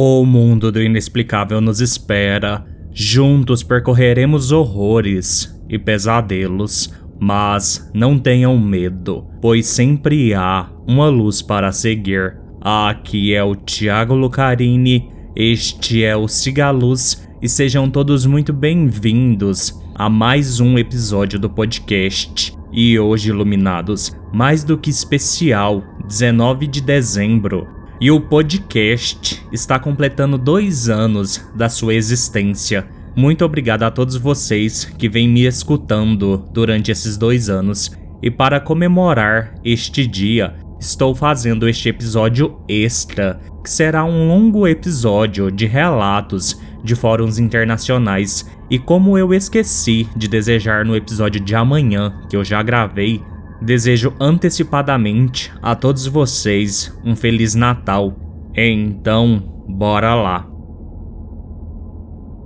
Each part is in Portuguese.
O mundo do inexplicável nos espera. Juntos percorreremos horrores e pesadelos, mas não tenham medo, pois sempre há uma luz para seguir. Aqui é o Tiago Lucarini, este é o Cigaluz e sejam todos muito bem-vindos a mais um episódio do podcast. E hoje, iluminados, mais do que especial, 19 de dezembro, e o podcast está completando dois anos da sua existência. Muito obrigado a todos vocês que vêm me escutando durante esses dois anos. E para comemorar este dia, estou fazendo este episódio extra, que será um longo episódio de relatos de fóruns internacionais. E como eu esqueci de desejar no episódio de amanhã, que eu já gravei, Desejo antecipadamente a todos vocês um Feliz Natal. Então, bora lá.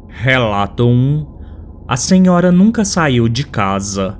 Relato 1 A senhora nunca saiu de casa.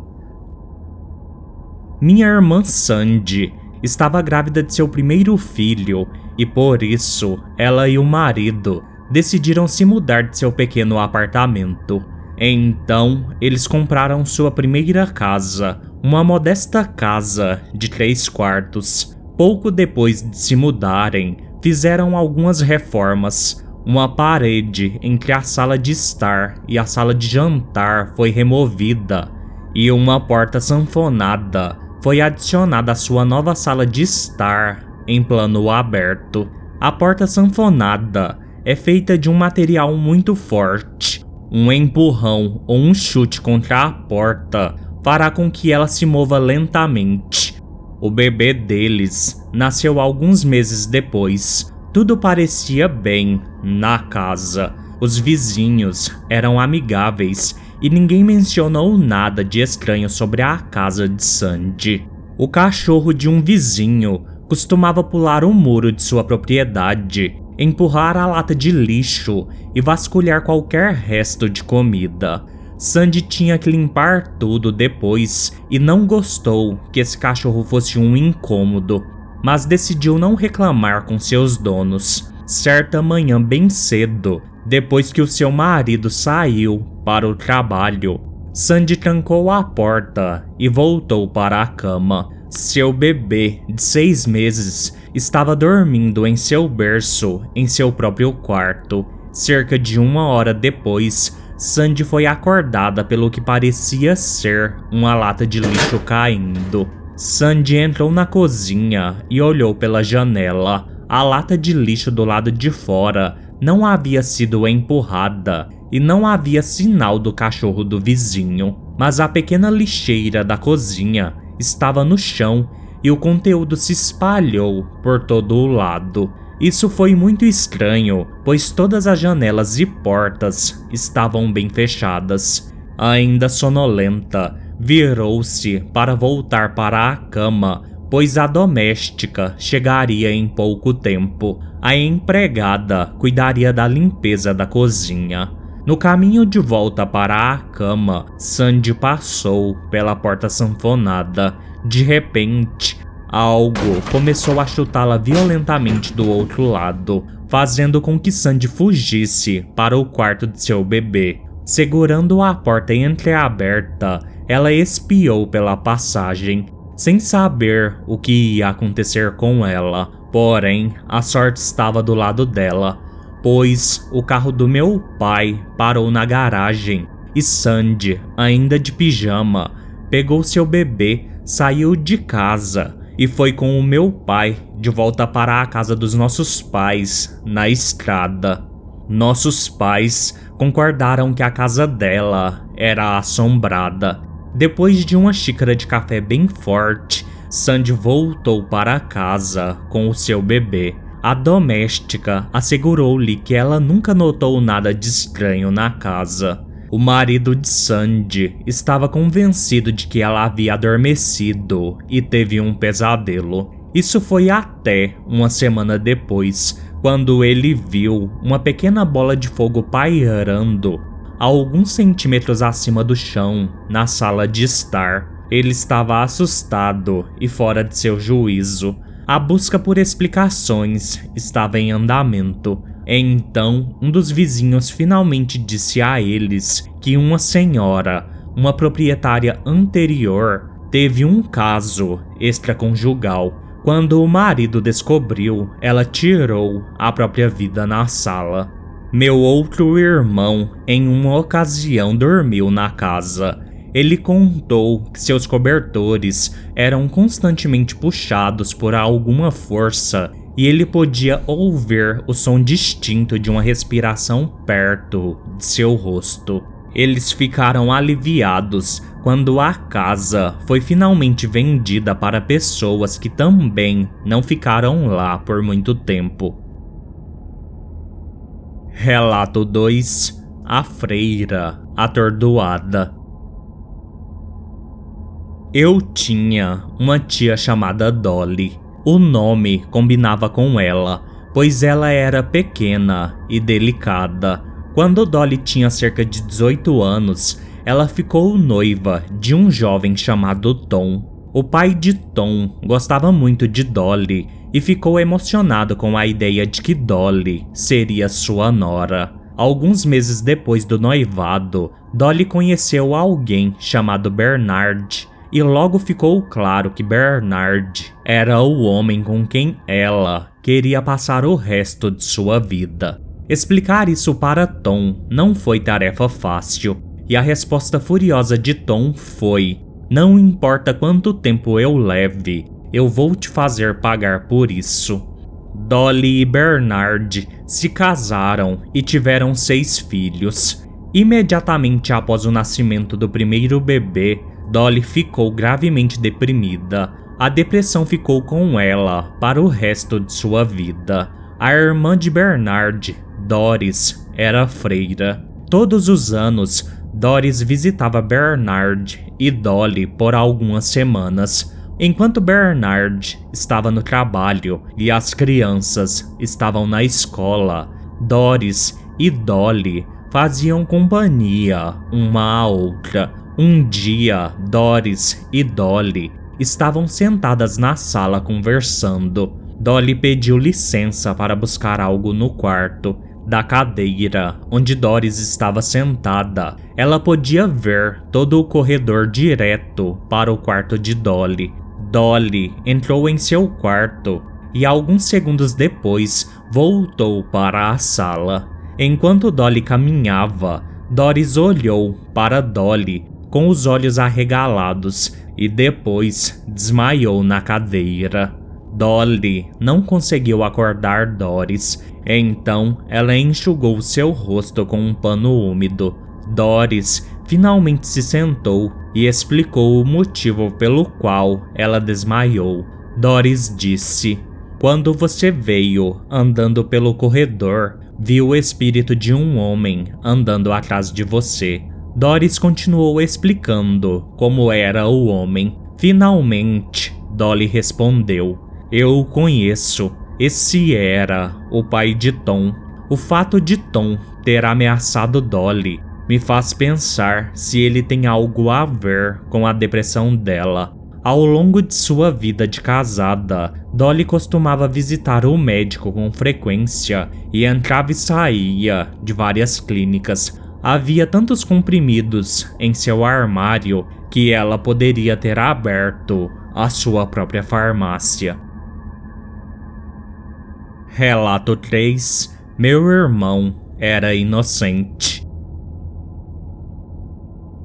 Minha irmã Sandy estava grávida de seu primeiro filho e por isso ela e o marido decidiram se mudar de seu pequeno apartamento. Então, eles compraram sua primeira casa, uma modesta casa de três quartos. Pouco depois de se mudarem, fizeram algumas reformas. Uma parede entre a sala de estar e a sala de jantar foi removida, e uma porta sanfonada foi adicionada à sua nova sala de estar em plano aberto. A porta sanfonada é feita de um material muito forte. Um empurrão ou um chute contra a porta fará com que ela se mova lentamente. O bebê deles nasceu alguns meses depois. Tudo parecia bem na casa. Os vizinhos eram amigáveis e ninguém mencionou nada de estranho sobre a casa de Sandy. O cachorro de um vizinho costumava pular o muro de sua propriedade, empurrar a lata de lixo e vasculhar qualquer resto de comida. Sandy tinha que limpar tudo depois e não gostou que esse cachorro fosse um incômodo, mas decidiu não reclamar com seus donos. Certa manhã, bem cedo, depois que o seu marido saiu para o trabalho, Sandy trancou a porta e voltou para a cama. Seu bebê, de seis meses, estava dormindo em seu berço em seu próprio quarto. Cerca de uma hora depois, Sandy foi acordada pelo que parecia ser uma lata de lixo caindo. Sandy entrou na cozinha e olhou pela janela. A lata de lixo do lado de fora não havia sido empurrada e não havia sinal do cachorro do vizinho, mas a pequena lixeira da cozinha estava no chão e o conteúdo se espalhou por todo o lado. Isso foi muito estranho, pois todas as janelas e portas estavam bem fechadas. Ainda sonolenta, virou-se para voltar para a cama, pois a doméstica chegaria em pouco tempo. A empregada cuidaria da limpeza da cozinha. No caminho de volta para a cama, Sandy passou pela porta sanfonada. De repente, Algo começou a chutá-la violentamente do outro lado, fazendo com que Sandy fugisse para o quarto de seu bebê. Segurando a porta entreaberta, ela espiou pela passagem, sem saber o que ia acontecer com ela. Porém, a sorte estava do lado dela, pois o carro do meu pai parou na garagem e Sandy, ainda de pijama, pegou seu bebê, saiu de casa e foi com o meu pai de volta para a casa dos nossos pais, na estrada. Nossos pais concordaram que a casa dela era assombrada. Depois de uma xícara de café bem forte, Sandy voltou para casa com o seu bebê. A doméstica assegurou-lhe que ela nunca notou nada de estranho na casa. O marido de Sandy estava convencido de que ela havia adormecido e teve um pesadelo. Isso foi até uma semana depois, quando ele viu uma pequena bola de fogo pairando a alguns centímetros acima do chão, na sala de estar. Ele estava assustado e fora de seu juízo. A busca por explicações estava em andamento. Então, um dos vizinhos finalmente disse a eles que uma senhora, uma proprietária anterior, teve um caso extraconjugal. Quando o marido descobriu, ela tirou a própria vida na sala. Meu outro irmão, em uma ocasião, dormiu na casa. Ele contou que seus cobertores eram constantemente puxados por alguma força e ele podia ouvir o som distinto de uma respiração perto de seu rosto. Eles ficaram aliviados quando a casa foi finalmente vendida para pessoas que também não ficaram lá por muito tempo. Relato 2 A Freira Atordoada Eu tinha uma tia chamada Dolly o nome combinava com ela, pois ela era pequena e delicada. Quando Dolly tinha cerca de 18 anos, ela ficou noiva de um jovem chamado Tom. O pai de Tom gostava muito de Dolly e ficou emocionado com a ideia de que Dolly seria sua nora. Alguns meses depois do noivado, Dolly conheceu alguém chamado Bernard, e logo ficou claro que Bernard era o homem com quem ela queria passar o resto de sua vida. Explicar isso para Tom não foi tarefa fácil, e a resposta furiosa de Tom foi: Não importa quanto tempo eu leve, eu vou te fazer pagar por isso. Dolly e Bernard se casaram e tiveram seis filhos. Imediatamente após o nascimento do primeiro bebê, Dolly ficou gravemente deprimida. A depressão ficou com ela para o resto de sua vida. A irmã de Bernard, Doris, era freira. Todos os anos, Doris visitava Bernard e Dolly por algumas semanas. Enquanto Bernard estava no trabalho e as crianças estavam na escola, Doris e Dolly faziam companhia uma à outra. Um dia, Doris e Dolly estavam sentadas na sala conversando. Dolly pediu licença para buscar algo no quarto. Da cadeira onde Doris estava sentada, ela podia ver todo o corredor direto para o quarto de Dolly. Dolly entrou em seu quarto e alguns segundos depois voltou para a sala. Enquanto Dolly caminhava, Doris olhou para Dolly com os olhos arregalados e depois desmaiou na cadeira. Dolly não conseguiu acordar Doris, então ela enxugou seu rosto com um pano úmido. Doris finalmente se sentou e explicou o motivo pelo qual ela desmaiou. Doris disse: Quando você veio andando pelo corredor, viu o espírito de um homem andando atrás de você. Doris continuou explicando como era o homem. Finalmente, Dolly respondeu: Eu o conheço. Esse era o pai de Tom. O fato de Tom ter ameaçado Dolly me faz pensar se ele tem algo a ver com a depressão dela. Ao longo de sua vida de casada, Dolly costumava visitar o médico com frequência e entrava e saía de várias clínicas Havia tantos comprimidos em seu armário que ela poderia ter aberto a sua própria farmácia. Relato 3 Meu irmão era inocente.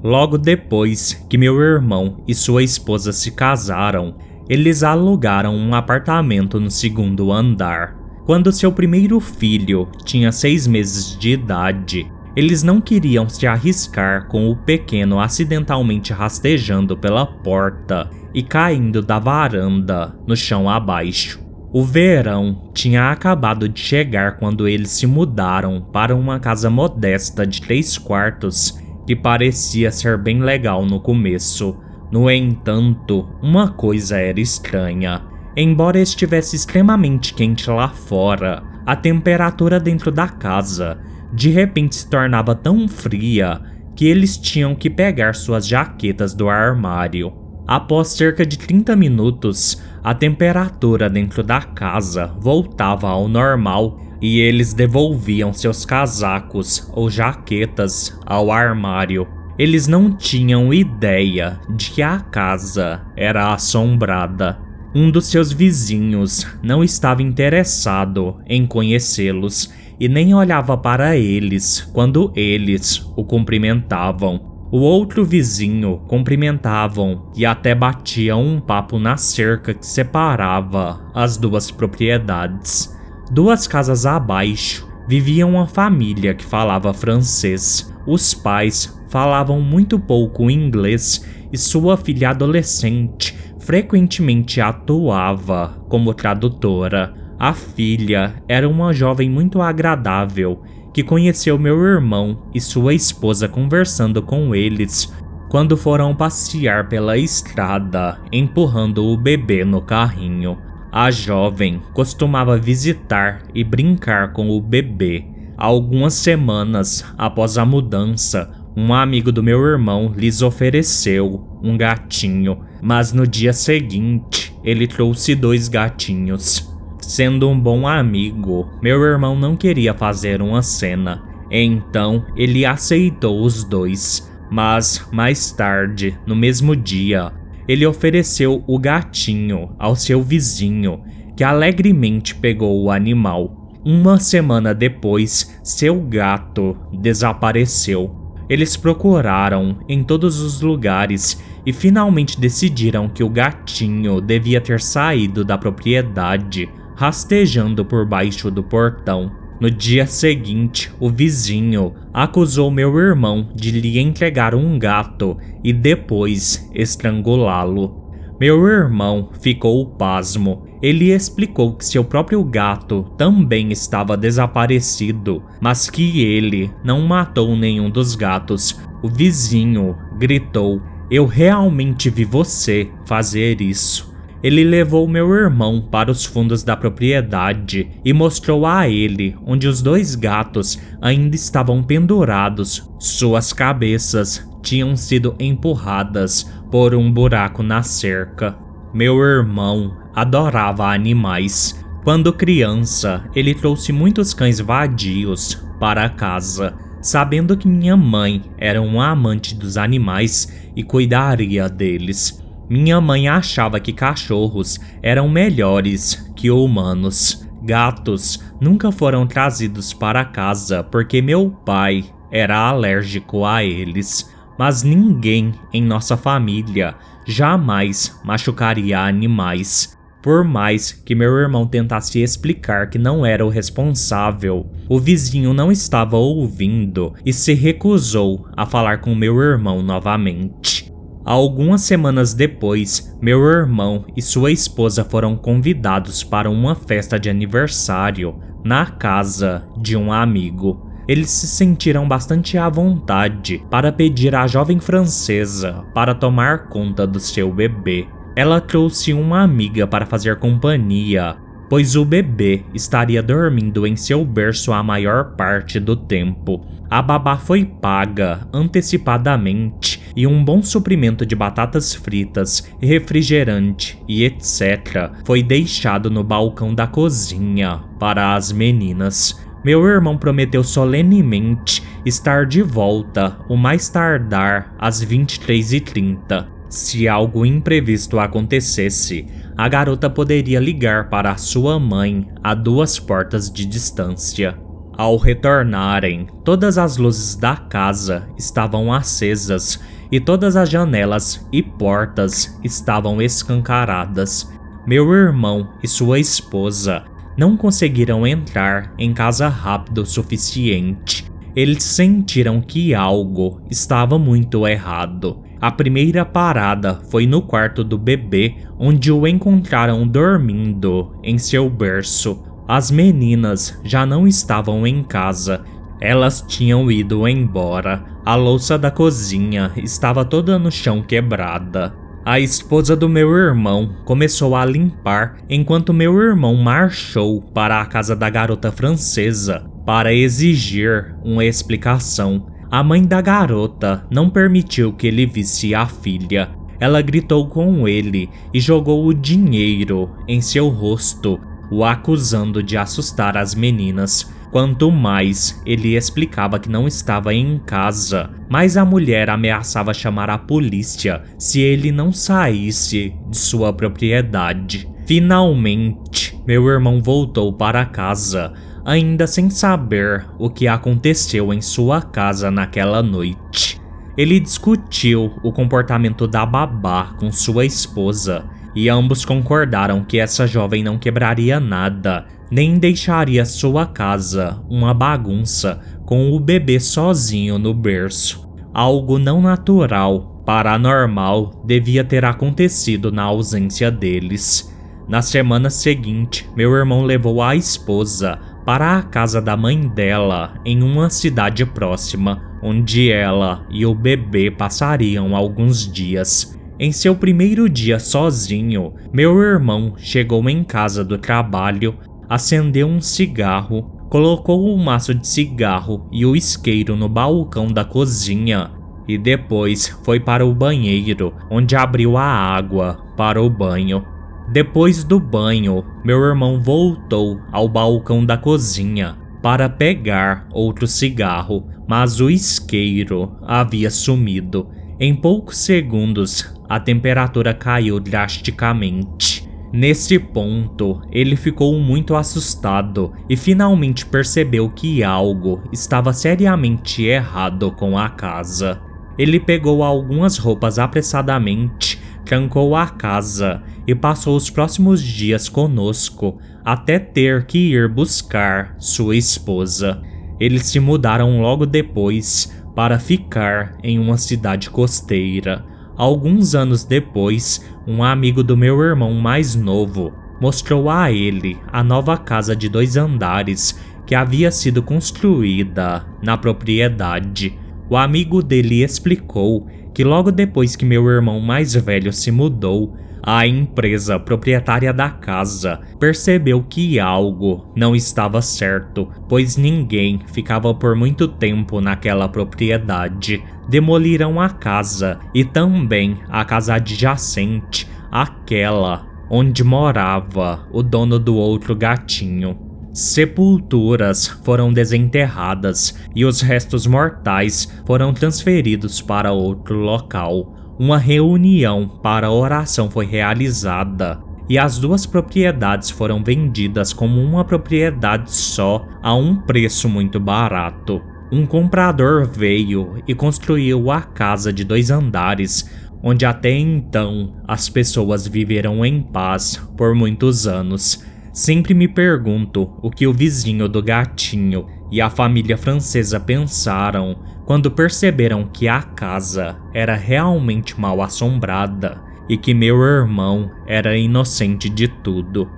Logo depois que meu irmão e sua esposa se casaram, eles alugaram um apartamento no segundo andar. Quando seu primeiro filho tinha seis meses de idade, eles não queriam se arriscar com o pequeno acidentalmente rastejando pela porta e caindo da varanda no chão abaixo. O verão tinha acabado de chegar quando eles se mudaram para uma casa modesta de três quartos que parecia ser bem legal no começo. No entanto, uma coisa era estranha. Embora estivesse extremamente quente lá fora, a temperatura dentro da casa de repente se tornava tão fria que eles tinham que pegar suas jaquetas do armário. Após cerca de 30 minutos, a temperatura dentro da casa voltava ao normal. e eles devolviam seus casacos ou jaquetas ao armário. Eles não tinham ideia de que a casa era assombrada. Um dos seus vizinhos não estava interessado em conhecê-los e nem olhava para eles quando eles o cumprimentavam. O outro vizinho cumprimentavam e até batiam um papo na cerca que separava as duas propriedades. Duas casas abaixo vivia uma família que falava francês. Os pais falavam muito pouco inglês e sua filha adolescente frequentemente atuava como tradutora. A filha era uma jovem muito agradável que conheceu meu irmão e sua esposa conversando com eles quando foram passear pela estrada, empurrando o bebê no carrinho. A jovem costumava visitar e brincar com o bebê. Algumas semanas após a mudança, um amigo do meu irmão lhes ofereceu um gatinho, mas no dia seguinte ele trouxe dois gatinhos. Sendo um bom amigo, meu irmão não queria fazer uma cena, então ele aceitou os dois. Mas mais tarde, no mesmo dia, ele ofereceu o gatinho ao seu vizinho, que alegremente pegou o animal. Uma semana depois, seu gato desapareceu. Eles procuraram em todos os lugares e finalmente decidiram que o gatinho devia ter saído da propriedade rastejando por baixo do portão. No dia seguinte, o vizinho acusou meu irmão de lhe entregar um gato e depois estrangulá-lo. Meu irmão ficou pasmo. Ele explicou que seu próprio gato também estava desaparecido, mas que ele não matou nenhum dos gatos. O vizinho gritou: Eu realmente vi você fazer isso. Ele levou meu irmão para os fundos da propriedade e mostrou a ele onde os dois gatos ainda estavam pendurados. Suas cabeças tinham sido empurradas por um buraco na cerca. Meu irmão adorava animais. Quando criança, ele trouxe muitos cães vadios para casa, sabendo que minha mãe era uma amante dos animais e cuidaria deles. Minha mãe achava que cachorros eram melhores que humanos. Gatos nunca foram trazidos para casa porque meu pai era alérgico a eles. Mas ninguém em nossa família jamais machucaria animais. Por mais que meu irmão tentasse explicar que não era o responsável, o vizinho não estava ouvindo e se recusou a falar com meu irmão novamente. Algumas semanas depois, meu irmão e sua esposa foram convidados para uma festa de aniversário na casa de um amigo. Eles se sentiram bastante à vontade para pedir à jovem francesa para tomar conta do seu bebê. Ela trouxe uma amiga para fazer companhia, pois o bebê estaria dormindo em seu berço a maior parte do tempo. A babá foi paga antecipadamente e um bom suprimento de batatas fritas, refrigerante e etc. foi deixado no balcão da cozinha para as meninas. Meu irmão prometeu solenemente estar de volta o mais tardar às 23h30. Se algo imprevisto acontecesse, a garota poderia ligar para sua mãe a duas portas de distância. Ao retornarem, todas as luzes da casa estavam acesas e todas as janelas e portas estavam escancaradas. Meu irmão e sua esposa não conseguiram entrar em casa rápido o suficiente. Eles sentiram que algo estava muito errado. A primeira parada foi no quarto do bebê, onde o encontraram dormindo em seu berço. As meninas já não estavam em casa elas tinham ido embora. A louça da cozinha estava toda no chão quebrada. A esposa do meu irmão começou a limpar enquanto meu irmão marchou para a casa da garota francesa para exigir uma explicação. A mãe da garota não permitiu que ele visse a filha. Ela gritou com ele e jogou o dinheiro em seu rosto o acusando de assustar as meninas. Quanto mais ele explicava que não estava em casa, mais a mulher ameaçava chamar a polícia se ele não saísse de sua propriedade. Finalmente, meu irmão voltou para casa, ainda sem saber o que aconteceu em sua casa naquela noite. Ele discutiu o comportamento da babá com sua esposa e ambos concordaram que essa jovem não quebraria nada, nem deixaria sua casa uma bagunça com o bebê sozinho no berço. Algo não natural, paranormal, devia ter acontecido na ausência deles. Na semana seguinte, meu irmão levou a esposa para a casa da mãe dela em uma cidade próxima, onde ela e o bebê passariam alguns dias. Em seu primeiro dia sozinho, meu irmão chegou em casa do trabalho, acendeu um cigarro, colocou o um maço de cigarro e o isqueiro no balcão da cozinha e depois foi para o banheiro, onde abriu a água para o banho. Depois do banho, meu irmão voltou ao balcão da cozinha para pegar outro cigarro, mas o isqueiro havia sumido. Em poucos segundos, a temperatura caiu drasticamente. Nesse ponto, ele ficou muito assustado e finalmente percebeu que algo estava seriamente errado com a casa. Ele pegou algumas roupas apressadamente trancou a casa e passou os próximos dias conosco até ter que ir buscar sua esposa. Eles se mudaram logo depois para ficar em uma cidade costeira. Alguns anos depois, um amigo do meu irmão mais novo mostrou a ele a nova casa de dois andares que havia sido construída na propriedade. O amigo dele explicou que logo depois que meu irmão mais velho se mudou, a empresa proprietária da casa percebeu que algo não estava certo, pois ninguém ficava por muito tempo naquela propriedade. Demoliram a casa e também a casa adjacente, aquela onde morava o dono do outro gatinho. Sepulturas foram desenterradas e os restos mortais foram transferidos para outro local. Uma reunião para oração foi realizada e as duas propriedades foram vendidas como uma propriedade só a um preço muito barato. Um comprador veio e construiu a casa de dois andares, onde até então as pessoas viveram em paz por muitos anos. Sempre me pergunto o que o vizinho do gatinho e a família francesa pensaram quando perceberam que a casa era realmente mal assombrada e que meu irmão era inocente de tudo.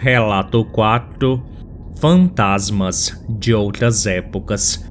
Relato 4 Fantasmas de outras épocas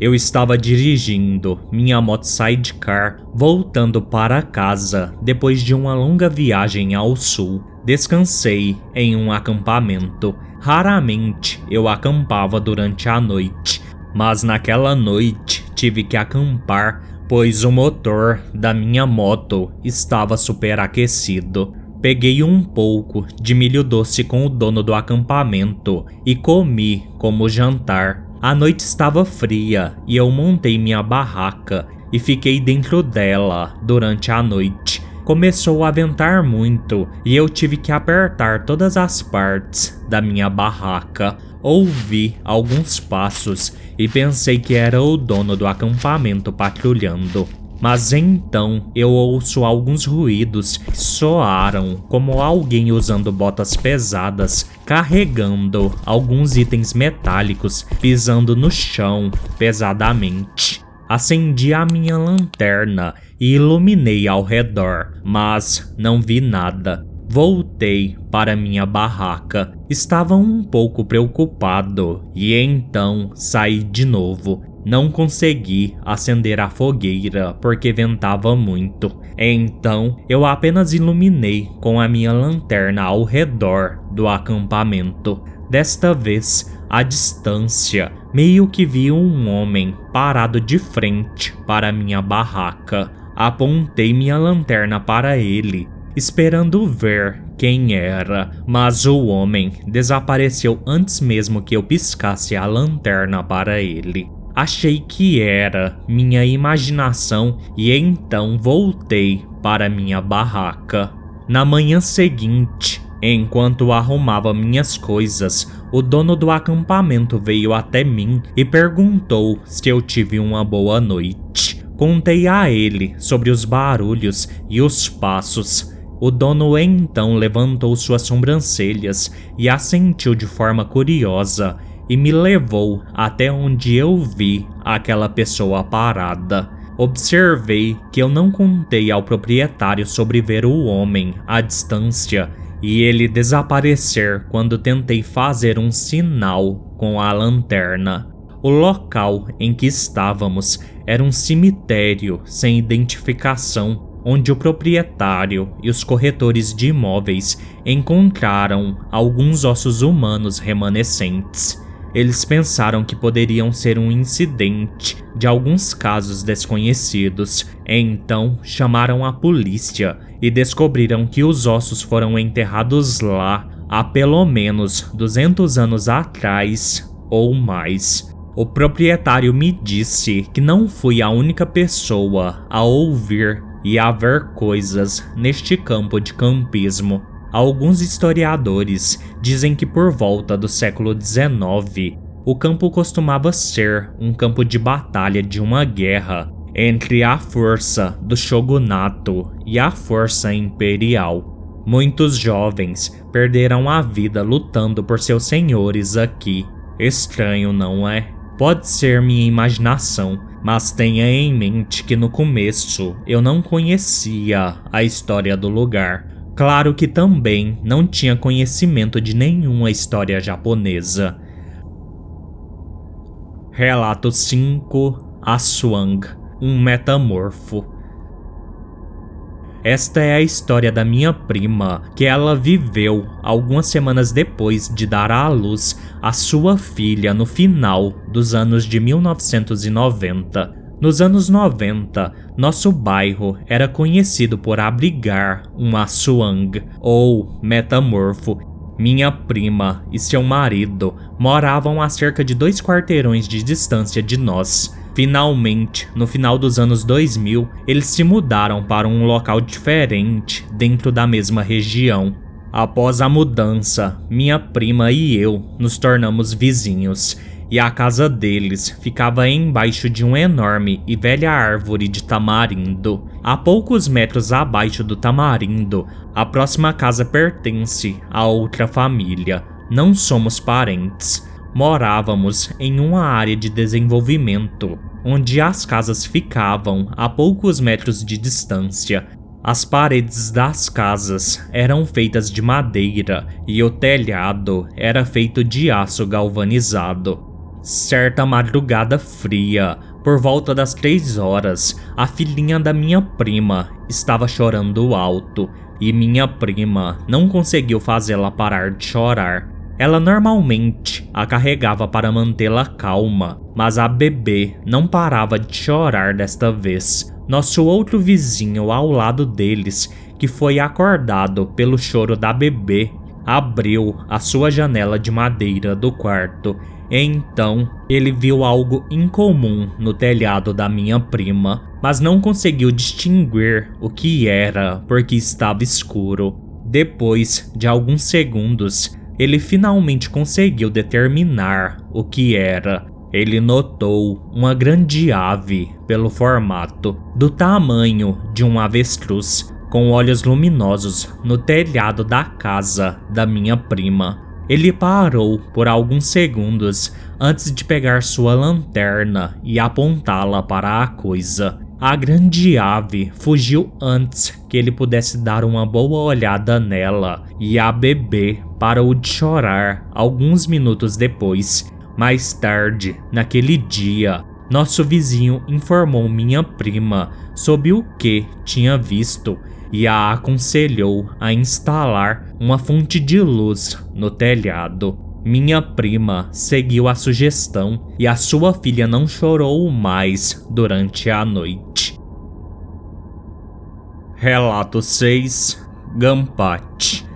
eu estava dirigindo minha moto sidecar voltando para casa depois de uma longa viagem ao sul. Descansei em um acampamento. Raramente eu acampava durante a noite, mas naquela noite tive que acampar pois o motor da minha moto estava superaquecido. Peguei um pouco de milho doce com o dono do acampamento e comi como jantar. A noite estava fria e eu montei minha barraca e fiquei dentro dela durante a noite. Começou a ventar muito e eu tive que apertar todas as partes da minha barraca. Ouvi alguns passos e pensei que era o dono do acampamento patrulhando. Mas então eu ouço alguns ruídos que soaram como alguém usando botas pesadas, carregando alguns itens metálicos, pisando no chão pesadamente. Acendi a minha lanterna e iluminei ao redor, mas não vi nada. Voltei para minha barraca. Estava um pouco preocupado e então saí de novo não consegui acender a fogueira porque ventava muito. Então eu apenas iluminei com a minha lanterna ao redor do acampamento. Desta vez, à distância, meio que vi um homem parado de frente para minha barraca. Apontei minha lanterna para ele esperando ver quem era, mas o homem desapareceu antes mesmo que eu piscasse a lanterna para ele. Achei que era minha imaginação e então voltei para minha barraca. Na manhã seguinte, enquanto arrumava minhas coisas, o dono do acampamento veio até mim e perguntou se eu tive uma boa noite. Contei a ele sobre os barulhos e os passos. O dono então levantou suas sobrancelhas e assentiu de forma curiosa e me levou até onde eu vi aquela pessoa parada. Observei que eu não contei ao proprietário sobre ver o homem à distância e ele desaparecer quando tentei fazer um sinal com a lanterna. O local em que estávamos era um cemitério sem identificação, onde o proprietário e os corretores de imóveis encontraram alguns ossos humanos remanescentes. Eles pensaram que poderiam ser um incidente de alguns casos desconhecidos, então chamaram a polícia e descobriram que os ossos foram enterrados lá há pelo menos 200 anos atrás ou mais. O proprietário me disse que não fui a única pessoa a ouvir e a ver coisas neste campo de campismo. Alguns historiadores dizem que por volta do século XIX, o campo costumava ser um campo de batalha de uma guerra entre a força do shogunato e a força imperial. Muitos jovens perderam a vida lutando por seus senhores aqui. Estranho, não é? Pode ser minha imaginação, mas tenha em mente que no começo eu não conhecia a história do lugar. Claro que também não tinha conhecimento de nenhuma história japonesa. Relato 5 Aswang, um metamorfo. Esta é a história da minha prima, que ela viveu algumas semanas depois de dar à luz a sua filha no final dos anos de 1990. Nos anos 90, nosso bairro era conhecido por abrigar um Aswang, ou metamorfo. Minha prima e seu marido moravam a cerca de dois quarteirões de distância de nós. Finalmente, no final dos anos 2000, eles se mudaram para um local diferente dentro da mesma região. Após a mudança, minha prima e eu nos tornamos vizinhos, e a casa deles ficava embaixo de uma enorme e velha árvore de tamarindo. A poucos metros abaixo do tamarindo, a próxima casa pertence a outra família. Não somos parentes. Morávamos em uma área de desenvolvimento onde as casas ficavam a poucos metros de distância. As paredes das casas eram feitas de madeira e o telhado era feito de aço galvanizado. Certa madrugada fria, por volta das três horas, a filhinha da minha prima estava chorando alto e minha prima não conseguiu fazê-la parar de chorar. Ela normalmente a carregava para mantê-la calma, mas a bebê não parava de chorar desta vez. Nosso outro vizinho ao lado deles, que foi acordado pelo choro da bebê, abriu a sua janela de madeira do quarto. Então, ele viu algo incomum no telhado da minha prima, mas não conseguiu distinguir o que era porque estava escuro. Depois de alguns segundos, ele finalmente conseguiu determinar o que era. Ele notou uma grande ave pelo formato, do tamanho de um avestruz, com olhos luminosos no telhado da casa da minha prima. Ele parou por alguns segundos antes de pegar sua lanterna e apontá-la para a coisa. A grande ave fugiu antes que ele pudesse dar uma boa olhada nela, e a bebê parou de chorar alguns minutos depois. Mais tarde, naquele dia, nosso vizinho informou minha prima sobre o que tinha visto e a aconselhou a instalar uma fonte de luz no telhado. Minha prima seguiu a sugestão e a sua filha não chorou mais durante a noite. Relato 6 Gampat.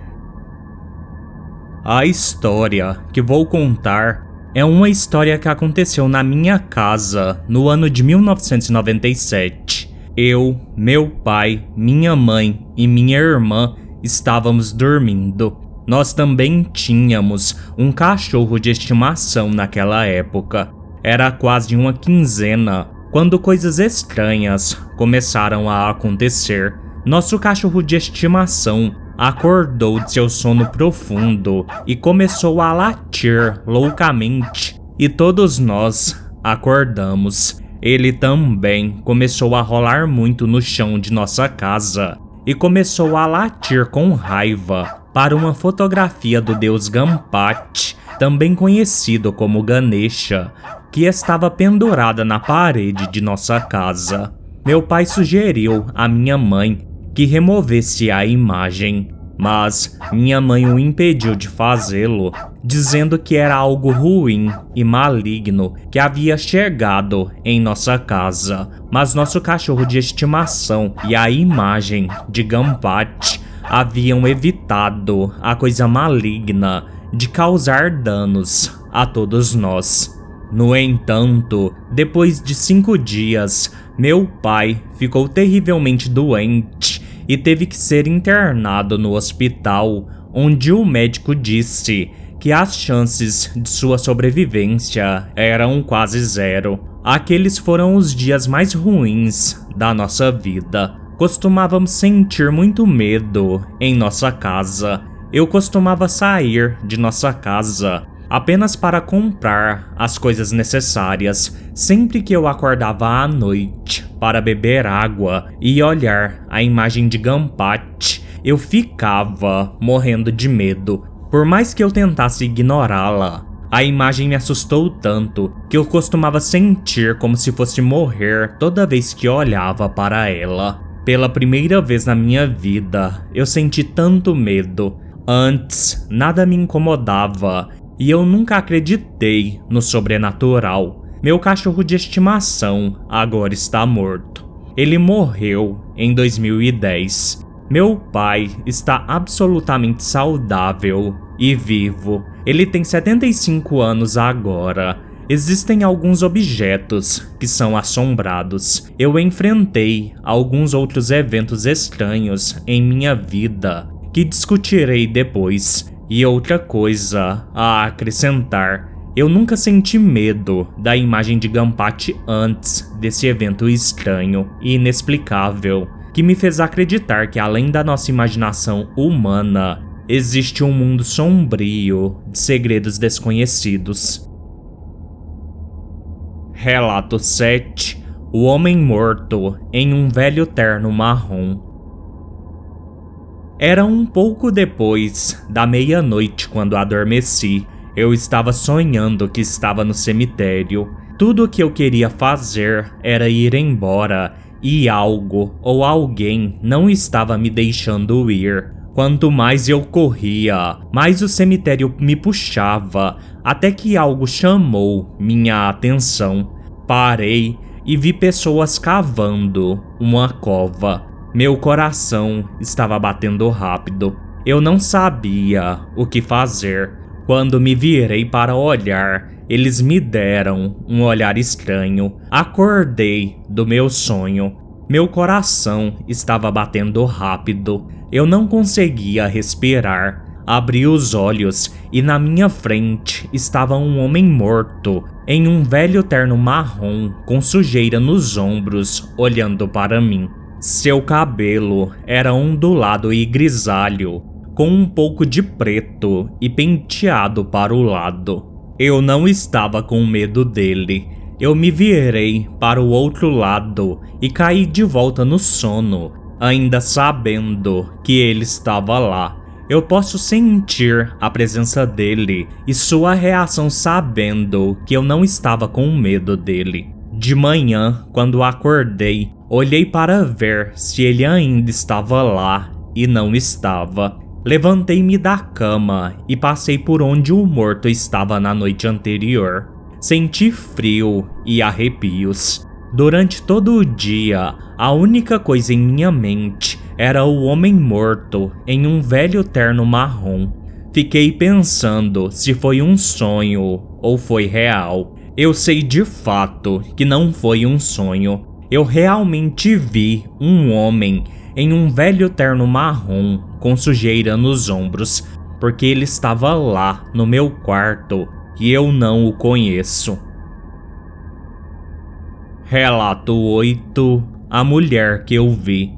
A história que vou contar é uma história que aconteceu na minha casa no ano de 1997. Eu, meu pai, minha mãe e minha irmã estávamos dormindo. Nós também tínhamos um cachorro de estimação naquela época. Era quase uma quinzena quando coisas estranhas começaram a acontecer. Nosso cachorro de estimação acordou de seu sono profundo e começou a latir loucamente, e todos nós acordamos. Ele também começou a rolar muito no chão de nossa casa e começou a latir com raiva para uma fotografia do deus Gampat, também conhecido como Ganesha, que estava pendurada na parede de nossa casa. Meu pai sugeriu à minha mãe que removesse a imagem, mas minha mãe o impediu de fazê-lo, dizendo que era algo ruim e maligno que havia chegado em nossa casa. Mas nosso cachorro de estimação e a imagem de Gampat haviam evitado a coisa maligna de causar danos a todos nós. No entanto, depois de cinco dias, meu pai ficou terrivelmente doente e teve que ser internado no hospital, onde o médico disse que as chances de sua sobrevivência eram quase zero. Aqueles foram os dias mais ruins da nossa vida. Costumávamos sentir muito medo em nossa casa. Eu costumava sair de nossa casa apenas para comprar as coisas necessárias sempre que eu acordava à noite para beber água e olhar a imagem de Gampat. Eu ficava morrendo de medo. Por mais que eu tentasse ignorá-la, a imagem me assustou tanto que eu costumava sentir como se fosse morrer toda vez que olhava para ela. Pela primeira vez na minha vida, eu senti tanto medo. Antes, nada me incomodava e eu nunca acreditei no sobrenatural. Meu cachorro de estimação agora está morto. Ele morreu em 2010. Meu pai está absolutamente saudável e vivo. Ele tem 75 anos agora. Existem alguns objetos que são assombrados. Eu enfrentei alguns outros eventos estranhos em minha vida que discutirei depois. E outra coisa a acrescentar: eu nunca senti medo da imagem de Gampat antes desse evento estranho e inexplicável, que me fez acreditar que além da nossa imaginação humana, existe um mundo sombrio de segredos desconhecidos. Relato 7 O Homem Morto em um velho terno marrom. Era um pouco depois da meia-noite quando adormeci. Eu estava sonhando que estava no cemitério. Tudo o que eu queria fazer era ir embora e algo ou alguém não estava me deixando ir. Quanto mais eu corria, mais o cemitério me puxava, até que algo chamou minha atenção. Parei e vi pessoas cavando uma cova. Meu coração estava batendo rápido. Eu não sabia o que fazer. Quando me virei para olhar, eles me deram um olhar estranho. Acordei do meu sonho. Meu coração estava batendo rápido. Eu não conseguia respirar. Abri os olhos e na minha frente estava um homem morto, em um velho terno marrom com sujeira nos ombros, olhando para mim. Seu cabelo era ondulado e grisalho, com um pouco de preto e penteado para o lado. Eu não estava com medo dele. Eu me virei para o outro lado e caí de volta no sono, ainda sabendo que ele estava lá. Eu posso sentir a presença dele e sua reação sabendo que eu não estava com medo dele. De manhã, quando acordei, Olhei para ver se ele ainda estava lá e não estava. Levantei-me da cama e passei por onde o morto estava na noite anterior. Senti frio e arrepios. Durante todo o dia, a única coisa em minha mente era o homem morto em um velho terno marrom. Fiquei pensando se foi um sonho ou foi real. Eu sei de fato que não foi um sonho. Eu realmente vi um homem em um velho terno marrom com sujeira nos ombros, porque ele estava lá no meu quarto e eu não o conheço. Relato 8 A mulher que eu vi.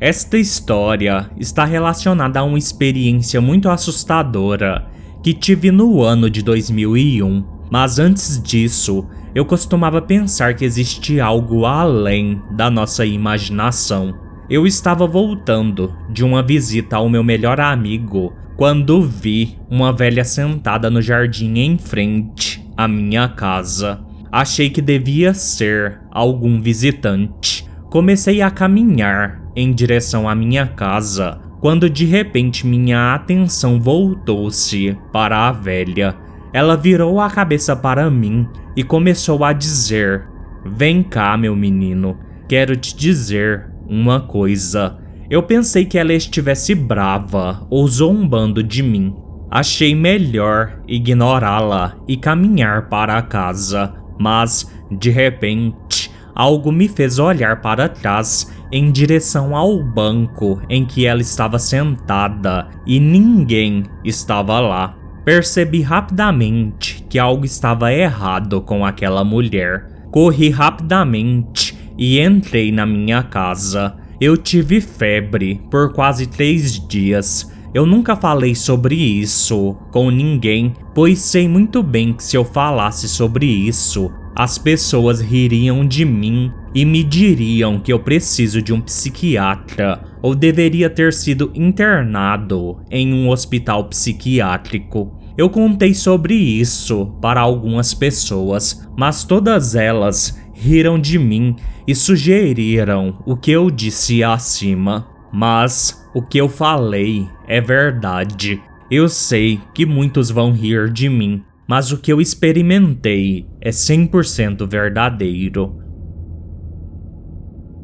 Esta história está relacionada a uma experiência muito assustadora que tive no ano de 2001, mas antes disso, eu costumava pensar que existia algo além da nossa imaginação. Eu estava voltando de uma visita ao meu melhor amigo quando vi uma velha sentada no jardim em frente à minha casa. Achei que devia ser algum visitante. Comecei a caminhar em direção à minha casa, quando de repente minha atenção voltou-se para a velha. Ela virou a cabeça para mim e começou a dizer: Vem cá, meu menino, quero te dizer uma coisa. Eu pensei que ela estivesse brava ou zombando de mim. Achei melhor ignorá-la e caminhar para casa, mas de repente algo me fez olhar para trás em direção ao banco em que ela estava sentada e ninguém estava lá. Percebi rapidamente que algo estava errado com aquela mulher. Corri rapidamente e entrei na minha casa. Eu tive febre por quase três dias. Eu nunca falei sobre isso com ninguém, pois sei muito bem que se eu falasse sobre isso, as pessoas ririam de mim e me diriam que eu preciso de um psiquiatra ou deveria ter sido internado em um hospital psiquiátrico. Eu contei sobre isso para algumas pessoas, mas todas elas riram de mim e sugeriram o que eu disse acima. Mas o que eu falei é verdade. Eu sei que muitos vão rir de mim, mas o que eu experimentei é 100% verdadeiro.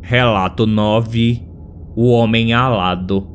Relato 9 O Homem Alado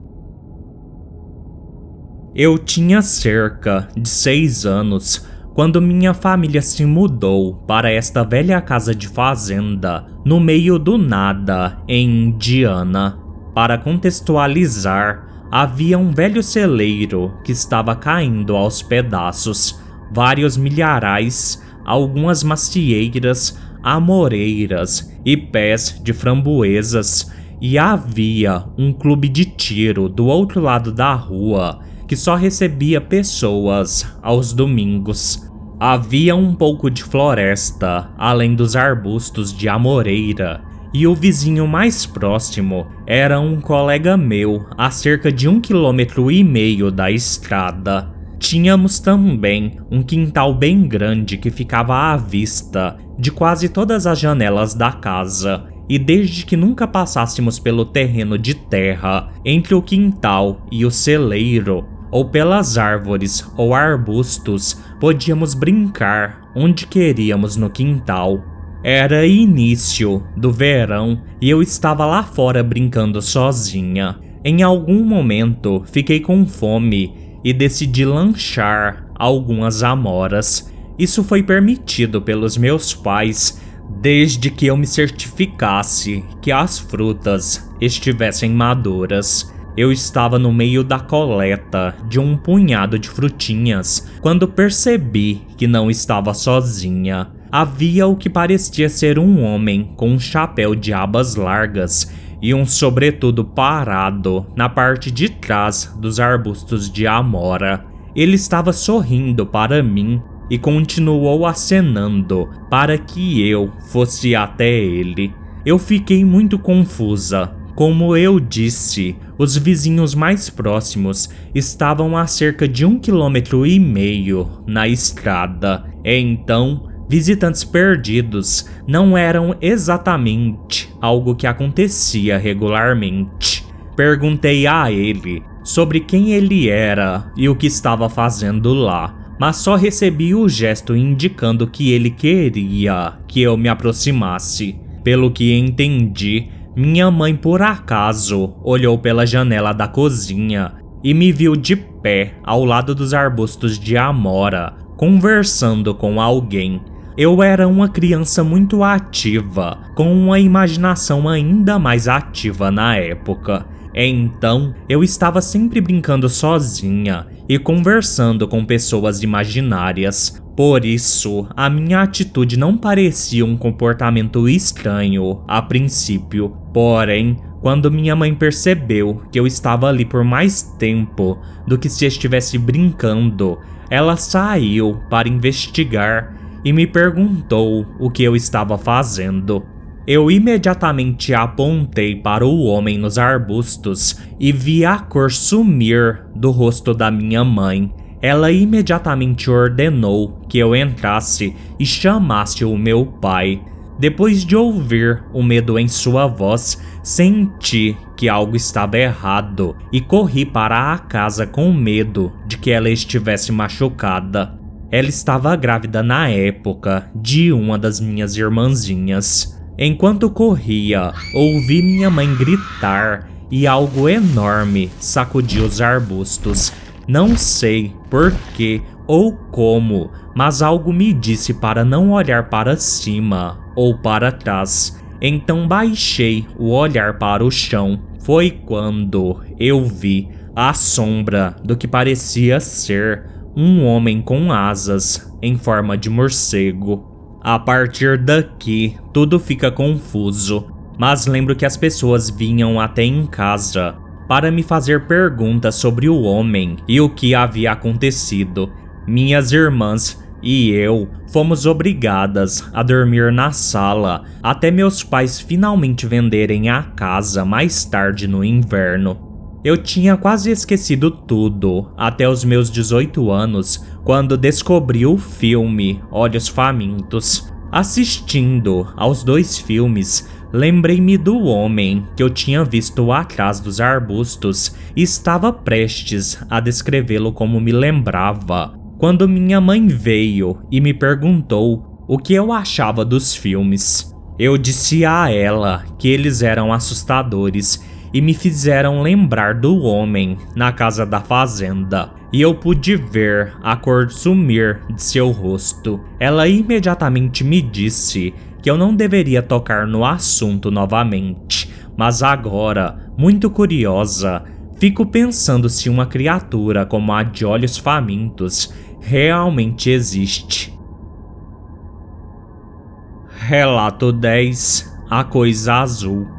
Eu tinha cerca de 6 anos quando minha família se mudou para esta velha casa de fazenda no meio do nada em Indiana. Para contextualizar, havia um velho celeiro que estava caindo aos pedaços vários milharais, algumas macieiras, amoreiras e pés de framboesas, e havia um clube de tiro do outro lado da rua que só recebia pessoas aos domingos. Havia um pouco de floresta, além dos arbustos de amoreira, e o vizinho mais próximo era um colega meu a cerca de um quilômetro e meio da estrada. Tínhamos também um quintal bem grande que ficava à vista de quase todas as janelas da casa, e desde que nunca passássemos pelo terreno de terra entre o quintal e o celeiro, ou pelas árvores ou arbustos, podíamos brincar onde queríamos no quintal. Era início do verão e eu estava lá fora brincando sozinha. Em algum momento fiquei com fome e decidi lanchar algumas amoras. Isso foi permitido pelos meus pais desde que eu me certificasse que as frutas estivessem maduras. Eu estava no meio da coleta de um punhado de frutinhas quando percebi que não estava sozinha. Havia o que parecia ser um homem com um chapéu de abas largas e um sobretudo parado na parte de trás dos arbustos de amora. Ele estava sorrindo para mim e continuou acenando para que eu fosse até ele. Eu fiquei muito confusa. Como eu disse, os vizinhos mais próximos estavam a cerca de um quilômetro e meio na estrada. Então Visitantes perdidos não eram exatamente algo que acontecia regularmente. Perguntei a ele sobre quem ele era e o que estava fazendo lá, mas só recebi o gesto indicando que ele queria que eu me aproximasse. Pelo que entendi, minha mãe por acaso olhou pela janela da cozinha e me viu de pé ao lado dos arbustos de amora, conversando com alguém. Eu era uma criança muito ativa, com uma imaginação ainda mais ativa na época. Então, eu estava sempre brincando sozinha e conversando com pessoas imaginárias. Por isso, a minha atitude não parecia um comportamento estranho a princípio. Porém, quando minha mãe percebeu que eu estava ali por mais tempo do que se estivesse brincando, ela saiu para investigar e me perguntou o que eu estava fazendo. Eu imediatamente apontei para o homem nos arbustos e vi a cor sumir do rosto da minha mãe. Ela imediatamente ordenou que eu entrasse e chamasse o meu pai. Depois de ouvir o medo em sua voz, senti que algo estava errado e corri para a casa com medo de que ela estivesse machucada. Ela estava grávida na época de uma das minhas irmãzinhas. Enquanto corria, ouvi minha mãe gritar e algo enorme sacudiu os arbustos. Não sei por que ou como, mas algo me disse para não olhar para cima ou para trás. Então baixei o olhar para o chão. Foi quando eu vi a sombra do que parecia ser um homem com asas em forma de morcego. A partir daqui, tudo fica confuso, mas lembro que as pessoas vinham até em casa para me fazer perguntas sobre o homem e o que havia acontecido. Minhas irmãs e eu fomos obrigadas a dormir na sala até meus pais finalmente venderem a casa mais tarde no inverno. Eu tinha quase esquecido tudo até os meus 18 anos, quando descobri o filme Olhos Famintos. Assistindo aos dois filmes, lembrei-me do homem que eu tinha visto atrás dos arbustos e estava prestes a descrevê-lo como me lembrava, quando minha mãe veio e me perguntou o que eu achava dos filmes. Eu disse a ela que eles eram assustadores e me fizeram lembrar do homem na casa da fazenda, e eu pude ver a cor sumir de seu rosto. Ela imediatamente me disse que eu não deveria tocar no assunto novamente, mas agora, muito curiosa, fico pensando se uma criatura como a de olhos famintos realmente existe. Relato 10 A Coisa Azul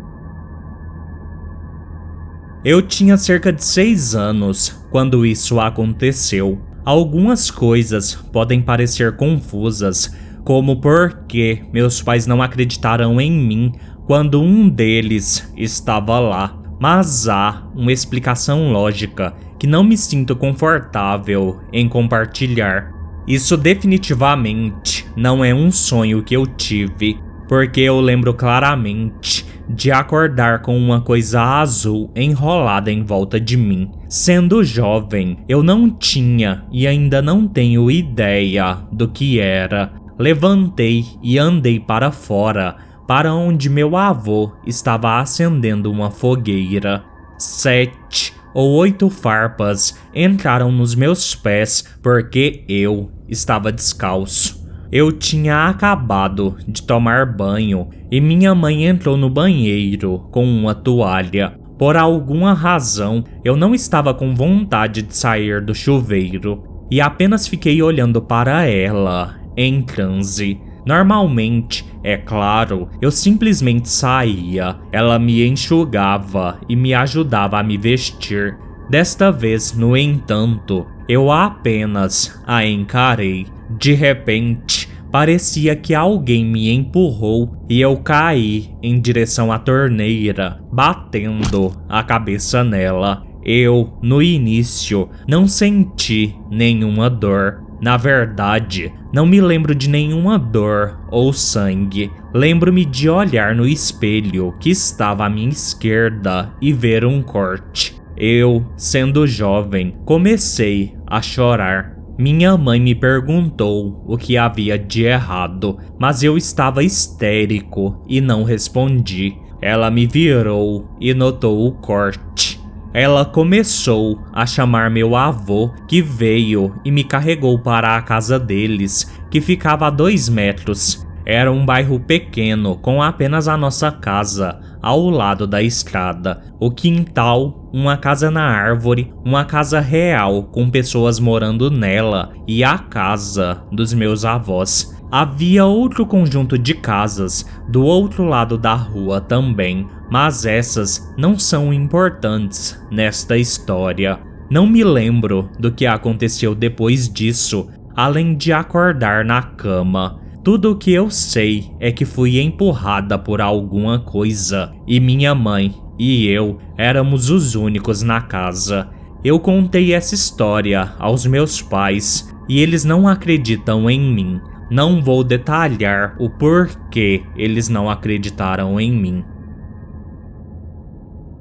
eu tinha cerca de 6 anos quando isso aconteceu. Algumas coisas podem parecer confusas, como por que meus pais não acreditaram em mim quando um deles estava lá. Mas há uma explicação lógica que não me sinto confortável em compartilhar. Isso definitivamente não é um sonho que eu tive, porque eu lembro claramente de acordar com uma coisa azul enrolada em volta de mim. Sendo jovem, eu não tinha e ainda não tenho ideia do que era. Levantei e andei para fora, para onde meu avô estava acendendo uma fogueira. Sete ou oito farpas entraram nos meus pés porque eu estava descalço. Eu tinha acabado de tomar banho e minha mãe entrou no banheiro com uma toalha. Por alguma razão, eu não estava com vontade de sair do chuveiro e apenas fiquei olhando para ela, em transe. Normalmente, é claro, eu simplesmente saía, ela me enxugava e me ajudava a me vestir. Desta vez, no entanto, eu apenas a encarei de repente, parecia que alguém me empurrou e eu caí em direção à torneira, batendo a cabeça nela. Eu, no início, não senti nenhuma dor. Na verdade, não me lembro de nenhuma dor ou sangue. Lembro-me de olhar no espelho que estava à minha esquerda e ver um corte. Eu, sendo jovem, comecei a chorar. Minha mãe me perguntou o que havia de errado, mas eu estava histérico e não respondi. ela me virou e notou o corte. Ela começou a chamar meu avô, que veio e me carregou para a casa deles, que ficava a dois metros. Era um bairro pequeno, com apenas a nossa casa, ao lado da estrada, o quintal, uma casa na árvore, uma casa real com pessoas morando nela e a casa dos meus avós. Havia outro conjunto de casas do outro lado da rua também, mas essas não são importantes nesta história. Não me lembro do que aconteceu depois disso, além de acordar na cama. Tudo o que eu sei é que fui empurrada por alguma coisa e minha mãe e eu éramos os únicos na casa. Eu contei essa história aos meus pais e eles não acreditam em mim. Não vou detalhar o porquê eles não acreditaram em mim.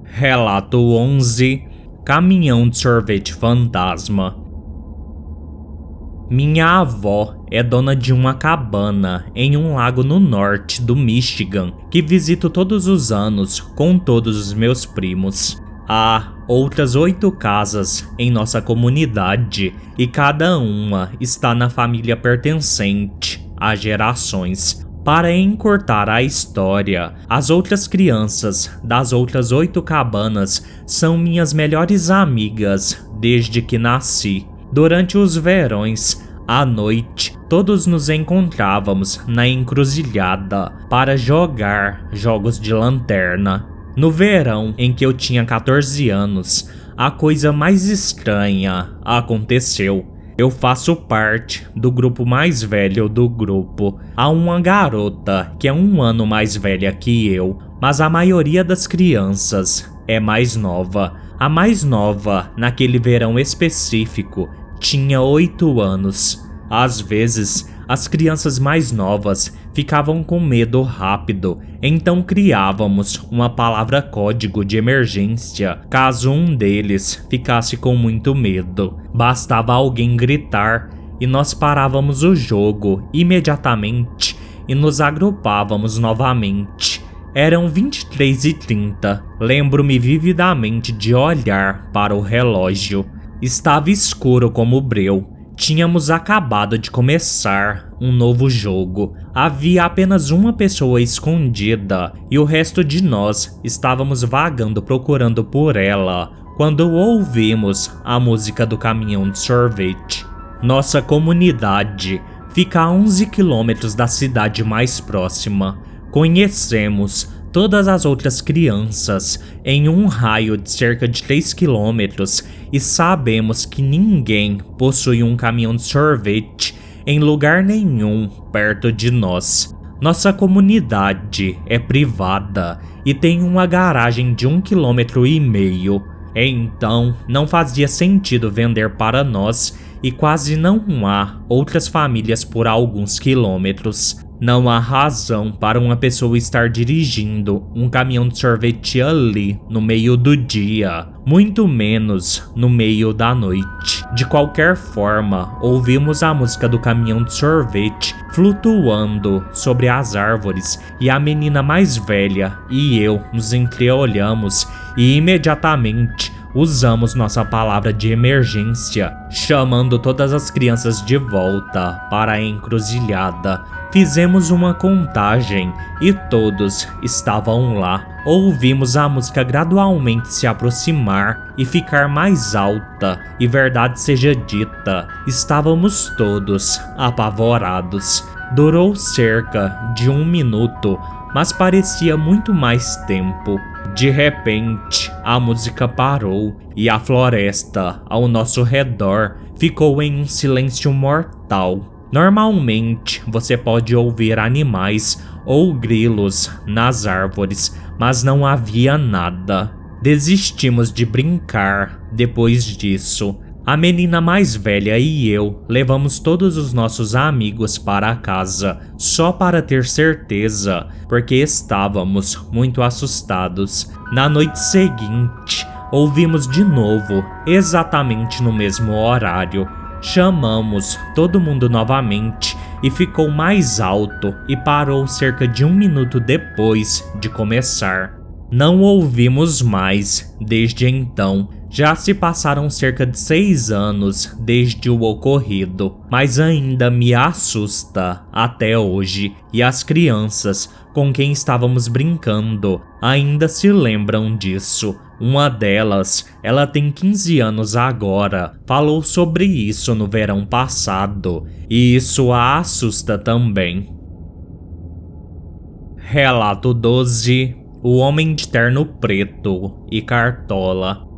Relato 11 Caminhão de sorvete fantasma minha avó é dona de uma cabana em um lago no norte do Michigan que visito todos os anos com todos os meus primos. Há outras oito casas em nossa comunidade e cada uma está na família pertencente a gerações. Para encurtar a história, as outras crianças das outras oito cabanas são minhas melhores amigas desde que nasci. Durante os verões, à noite, todos nos encontrávamos na encruzilhada para jogar jogos de lanterna. No verão em que eu tinha 14 anos, a coisa mais estranha aconteceu. Eu faço parte do grupo mais velho do grupo. Há uma garota que é um ano mais velha que eu, mas a maioria das crianças é mais nova. A mais nova, naquele verão específico, tinha oito anos. Às vezes, as crianças mais novas ficavam com medo rápido, então criávamos uma palavra código de emergência caso um deles ficasse com muito medo. Bastava alguém gritar e nós parávamos o jogo imediatamente e nos agrupávamos novamente. Eram 23 e 30. Lembro-me vividamente de olhar para o relógio. Estava escuro como breu. Tínhamos acabado de começar um novo jogo. Havia apenas uma pessoa escondida e o resto de nós estávamos vagando procurando por ela quando ouvimos a música do caminhão de sorvete. Nossa comunidade fica a 11 quilômetros da cidade mais próxima. Conhecemos todas as outras crianças em um raio de cerca de 3 quilômetros e sabemos que ninguém possui um caminhão de sorvete em lugar nenhum perto de nós. Nossa comunidade é privada e tem uma garagem de um quilômetro e meio, então não fazia sentido vender para nós e quase não há outras famílias por alguns quilômetros. Não há razão para uma pessoa estar dirigindo um caminhão de sorvete ali no meio do dia, muito menos no meio da noite. De qualquer forma, ouvimos a música do caminhão de sorvete flutuando sobre as árvores e a menina mais velha e eu nos entreolhamos e imediatamente usamos nossa palavra de emergência, chamando todas as crianças de volta para a encruzilhada. Fizemos uma contagem e todos estavam lá. Ouvimos a música gradualmente se aproximar e ficar mais alta, e verdade seja dita, estávamos todos apavorados. Durou cerca de um minuto, mas parecia muito mais tempo. De repente, a música parou e a floresta ao nosso redor ficou em um silêncio mortal. Normalmente você pode ouvir animais ou grilos nas árvores, mas não havia nada. Desistimos de brincar depois disso. A menina mais velha e eu levamos todos os nossos amigos para casa, só para ter certeza, porque estávamos muito assustados. Na noite seguinte, ouvimos de novo, exatamente no mesmo horário. Chamamos todo mundo novamente e ficou mais alto e parou cerca de um minuto depois de começar. Não ouvimos mais desde então. Já se passaram cerca de seis anos desde o ocorrido, mas ainda me assusta até hoje. E as crianças com quem estávamos brincando ainda se lembram disso. Uma delas, ela tem 15 anos agora, falou sobre isso no verão passado, e isso a assusta também. Relato 12 O Homem de Terno Preto e Cartola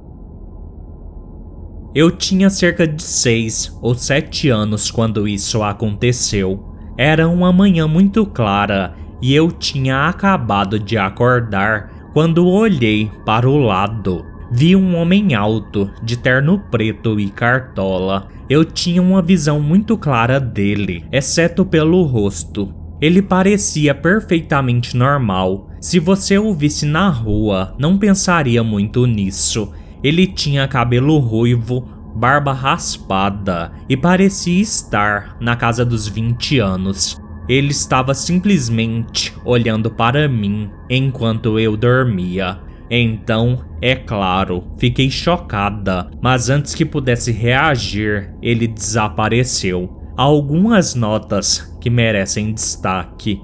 eu tinha cerca de 6 ou 7 anos quando isso aconteceu. Era uma manhã muito clara e eu tinha acabado de acordar quando olhei para o lado. Vi um homem alto, de terno preto e cartola. Eu tinha uma visão muito clara dele, exceto pelo rosto. Ele parecia perfeitamente normal. Se você o visse na rua, não pensaria muito nisso. Ele tinha cabelo ruivo, barba raspada e parecia estar na casa dos 20 anos. Ele estava simplesmente olhando para mim enquanto eu dormia. Então, é claro, fiquei chocada, mas antes que pudesse reagir, ele desapareceu. Algumas notas que merecem destaque.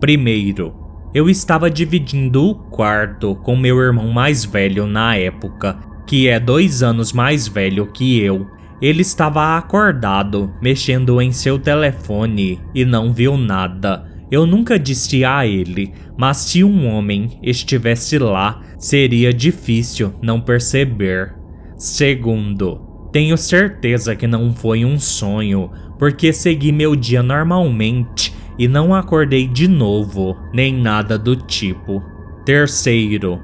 Primeiro, eu estava dividindo o quarto com meu irmão mais velho na época que é dois anos mais velho que eu, ele estava acordado, mexendo em seu telefone e não viu nada. Eu nunca disse a ele, mas se um homem estivesse lá, seria difícil não perceber. Segundo, tenho certeza que não foi um sonho, porque segui meu dia normalmente e não acordei de novo, nem nada do tipo. Terceiro,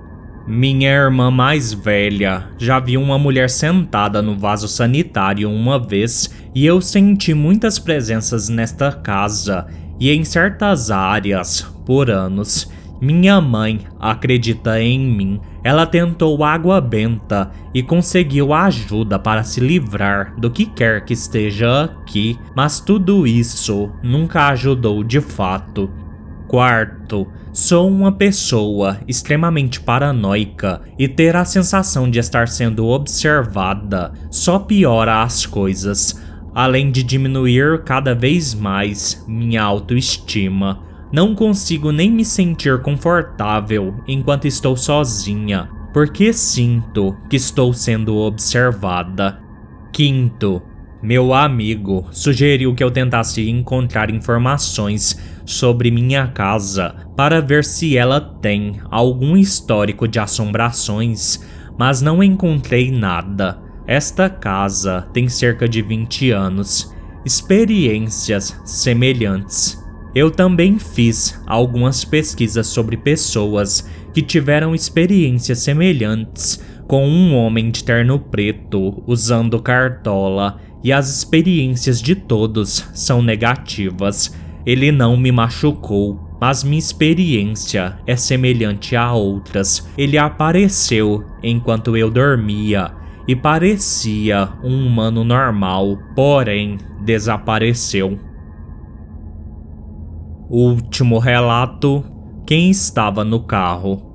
minha irmã mais velha já viu uma mulher sentada no vaso sanitário uma vez e eu senti muitas presenças nesta casa e em certas áreas por anos. Minha mãe acredita em mim. Ela tentou água benta e conseguiu ajuda para se livrar do que quer que esteja aqui, mas tudo isso nunca ajudou de fato. Quarto, sou uma pessoa extremamente paranoica e ter a sensação de estar sendo observada só piora as coisas, além de diminuir cada vez mais minha autoestima. Não consigo nem me sentir confortável enquanto estou sozinha, porque sinto que estou sendo observada. Quinto, meu amigo sugeriu que eu tentasse encontrar informações sobre minha casa para ver se ela tem algum histórico de assombrações, mas não encontrei nada. Esta casa tem cerca de 20 anos. Experiências semelhantes. Eu também fiz algumas pesquisas sobre pessoas que tiveram experiências semelhantes com um homem de terno preto usando cartola e as experiências de todos são negativas. Ele não me machucou, mas minha experiência é semelhante a outras. Ele apareceu enquanto eu dormia e parecia um humano normal, porém desapareceu. Último relato: quem estava no carro?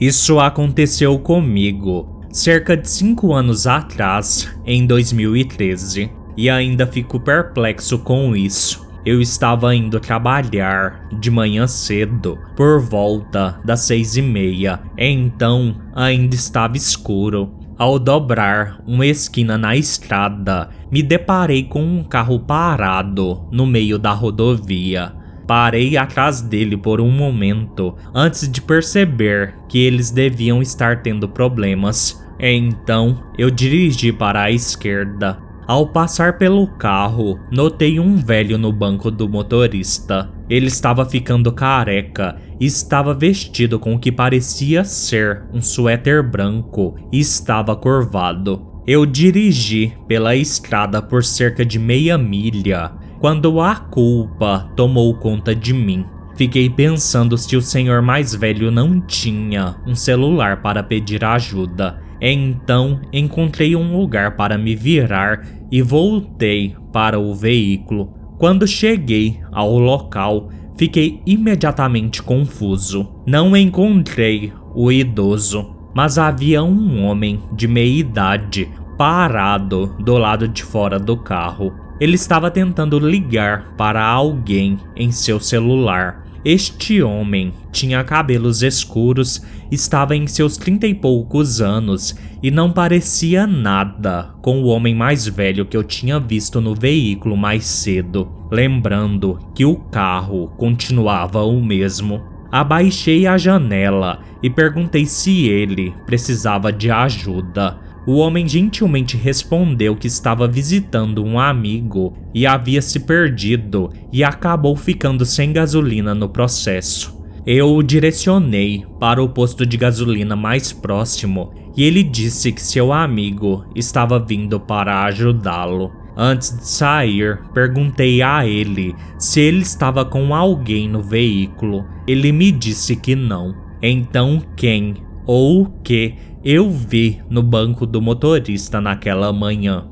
Isso aconteceu comigo cerca de 5 anos atrás, em 2013, e ainda fico perplexo com isso. Eu estava indo trabalhar de manhã cedo, por volta das seis e meia, então ainda estava escuro. Ao dobrar uma esquina na estrada, me deparei com um carro parado no meio da rodovia. Parei atrás dele por um momento antes de perceber que eles deviam estar tendo problemas. Então eu dirigi para a esquerda. Ao passar pelo carro, notei um velho no banco do motorista. Ele estava ficando careca e estava vestido com o que parecia ser um suéter branco e estava curvado. Eu dirigi pela estrada por cerca de meia milha quando a culpa tomou conta de mim. Fiquei pensando se o senhor mais velho não tinha um celular para pedir ajuda. Então encontrei um lugar para me virar e voltei para o veículo. Quando cheguei ao local, fiquei imediatamente confuso. Não encontrei o idoso, mas havia um homem de meia idade parado do lado de fora do carro. Ele estava tentando ligar para alguém em seu celular. Este homem tinha cabelos escuros, estava em seus trinta e poucos anos e não parecia nada com o homem mais velho que eu tinha visto no veículo mais cedo, lembrando que o carro continuava o mesmo. Abaixei a janela e perguntei se ele precisava de ajuda. O homem gentilmente respondeu que estava visitando um amigo e havia se perdido e acabou ficando sem gasolina no processo. Eu o direcionei para o posto de gasolina mais próximo e ele disse que seu amigo estava vindo para ajudá-lo. Antes de sair, perguntei a ele se ele estava com alguém no veículo. Ele me disse que não. Então, quem ou o que eu vi no banco do motorista naquela manhã.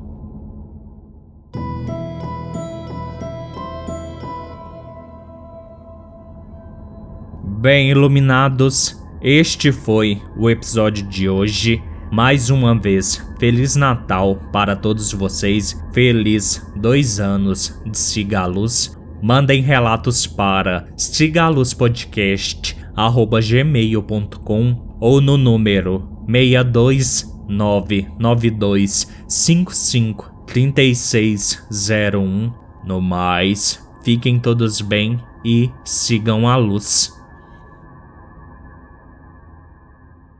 Bem iluminados, este foi o episódio de hoje. Mais uma vez, Feliz Natal para todos vocês, feliz dois anos de Cigaluz. Mandem relatos para cigaluzpodcast.gmail.com ou no número 62992553601. No mais, fiquem todos bem e sigam a luz.